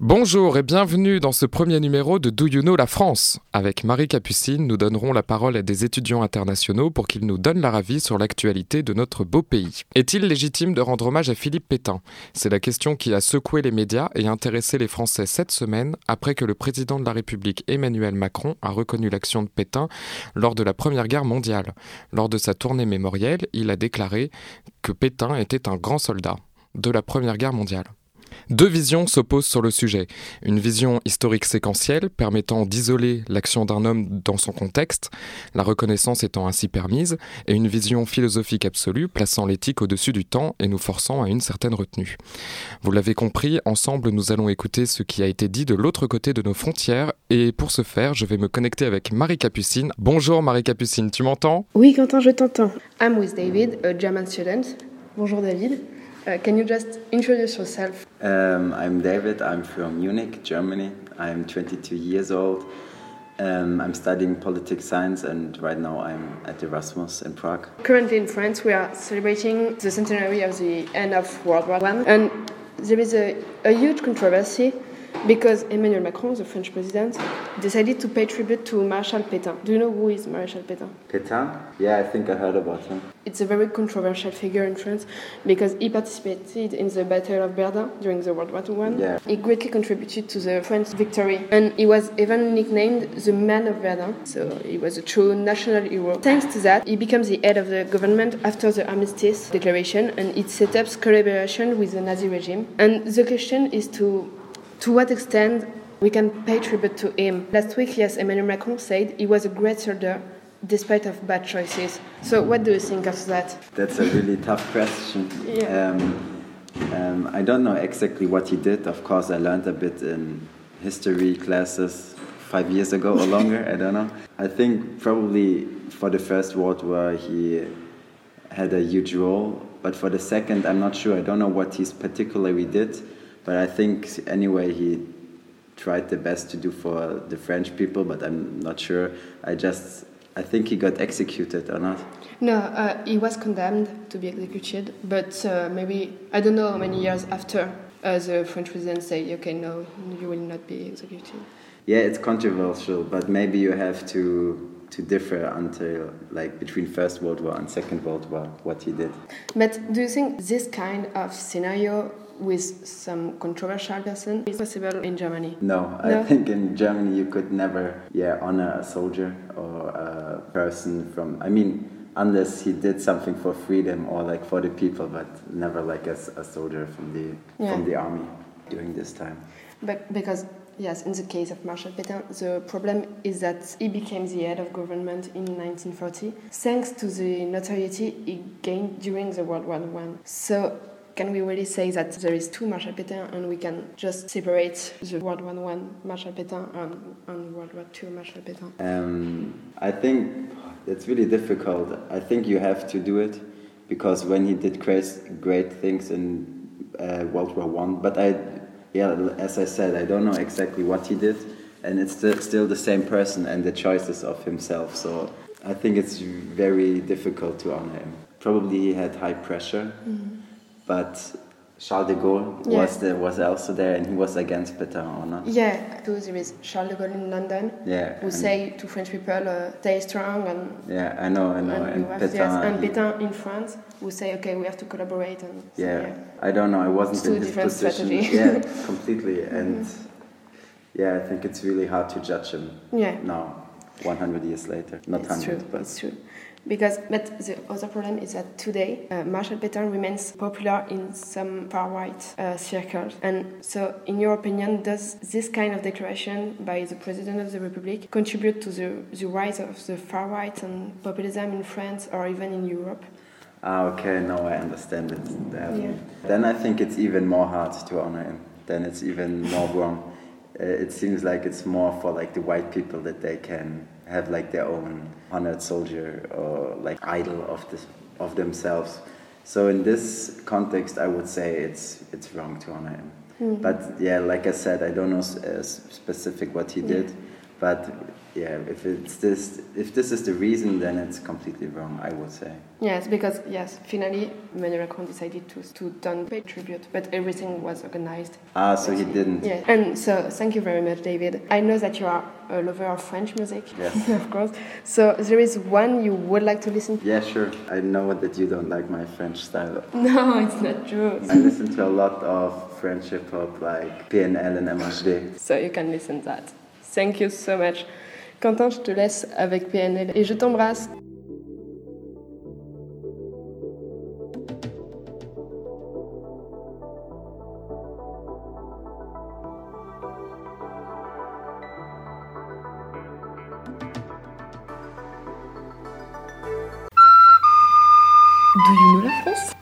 Bonjour et bienvenue dans ce premier numéro de Do la France. Avec Marie Capucine, nous donnerons la parole à des étudiants internationaux pour qu'ils nous donnent leur avis sur l'actualité de notre beau pays. Est-il légitime de rendre hommage à Philippe Pétain? C'est la question qui a secoué les médias et intéressé les Français cette semaine après que le président de la République Emmanuel Macron a reconnu l'action de Pétain lors de la Première Guerre mondiale. Lors de sa tournée mémorielle, il a déclaré que Pétain était un grand soldat de la Première Guerre mondiale. Deux visions s'opposent sur le sujet. Une vision historique séquentielle permettant d'isoler l'action d'un homme dans son contexte, la reconnaissance étant ainsi permise, et une vision philosophique absolue plaçant l'éthique au-dessus du temps et nous forçant à une certaine retenue. Vous l'avez compris, ensemble nous allons écouter ce qui a été dit de l'autre côté de nos frontières et pour ce faire je vais me connecter avec Marie Capucine. Bonjour Marie Capucine, tu m'entends? Oui Quentin, je t'entends. I'm with David, a German student. Bonjour David. Uh, can you just introduce yourself? Um, I'm David. I'm from Munich, Germany. I'm 22 years old. Um, I'm studying politics science, and right now I'm at Erasmus in Prague. Currently in France, we are celebrating the centenary of the end of World War One, and there is a, a huge controversy because Emmanuel Macron, the French president, decided to pay tribute to Marshal Pétain. Do you know who is Marshal Pétain? Pétain? Yeah, I think I heard about him. It's a very controversial figure in France because he participated in the Battle of Verdun during the World War I. Yeah. He greatly contributed to the French victory, and he was even nicknamed the Man of Verdun. So he was a true national hero. Thanks to that, he becomes the head of the government after the Armistice Declaration, and it set up collaboration with the Nazi regime. And the question is to to what extent we can pay tribute to him. Last week, yes, Emmanuel Macron said he was a great soldier despite of bad choices. So what do you think of that? That's a really tough question. Yeah. Um, um, I don't know exactly what he did. Of course, I learned a bit in history classes five years ago or longer. I don't know. I think probably for the First World War he had a huge role, but for the second, I'm not sure. I don't know what he particularly did. But I think anyway he tried the best to do for the French people, but I'm not sure. I just I think he got executed or not. No, uh, he was condemned to be executed, but uh, maybe I don't know how many years after uh, the French president said, "Okay, no, you will not be executed." Yeah, it's controversial, but maybe you have to to differ until like between First World War and Second World War what he did. But do you think this kind of scenario with some controversial person is possible in Germany? No, No? I think in Germany you could never, yeah, honor a soldier or a person from. I mean, unless he did something for freedom or like for the people, but never like as a soldier from the Yeah. from the army during this time. But because yes, in the case of Marshal Pétain, the problem is that he became the head of government in 1940 thanks to the notoriety he gained during the World War One. So. Can we really say that there is two Marshal Pétain and we can just separate the World War One Marshal Pétain and, and World War Two Marshal Pétain? Um, I think it's really difficult. I think you have to do it because when he did great, great things in uh, World War One, but I, yeah, as I said, I don't know exactly what he did, and it's still, still the same person and the choices of himself. So I think it's very difficult to honor him. Probably he had high pressure, mm-hmm. but Charles de Gaulle Yeah. was there, was also there, and he was against Pétain or not. Yeah, so there is Charles de Gaulle in London Yeah, who say to French people, uh, stay strong and Yeah, I know, I know, and, Pétain. yes, and Pétain in France who say, okay, we have to collaborate and so, Yeah, I don't know. I wasn't Two in his different position. yeah, completely. And yeah, I think it's really hard to judge him Yeah. now, 100 years later. Not it's 100, true. but It's true. Because, but the other problem is that today uh, Marshal Pétain remains popular in some far-right uh, circles. And so, in your opinion, does this kind of declaration by the President of the Republic contribute to the, the rise of the far-right and populism in France or even in Europe? ah, okay, now I understand it. Yeah. Then I think it's even more hard to honor him. Then it's even more wrong. Uh, it seems like it's more for like the white people that they can have like their own honored soldier or like idol of this of themselves. So in this context, I would say it's it's wrong to honor him. But yeah, like I said, I don't know s- uh, specific what he did, But yeah, if it's this, if this is the reason, then it's completely wrong. I would say. Yes, because yes, finally Emmanuel Macron decided to to don't pay tribute, but everything was organized. Ah, so he didn't. Yeah, and so thank you very much, David. I know that you are a lover of French music, Yes. of course. So there is one you would like to listen. to? Yeah, sure. I know that you don't like my French style. No, it's not true. I listen to a lot of French hip hop like PNL and MHD. So you can listen to that. Thank you so much. Quentin, je te laisse avec PNL et je t'embrasse. Do you know la France?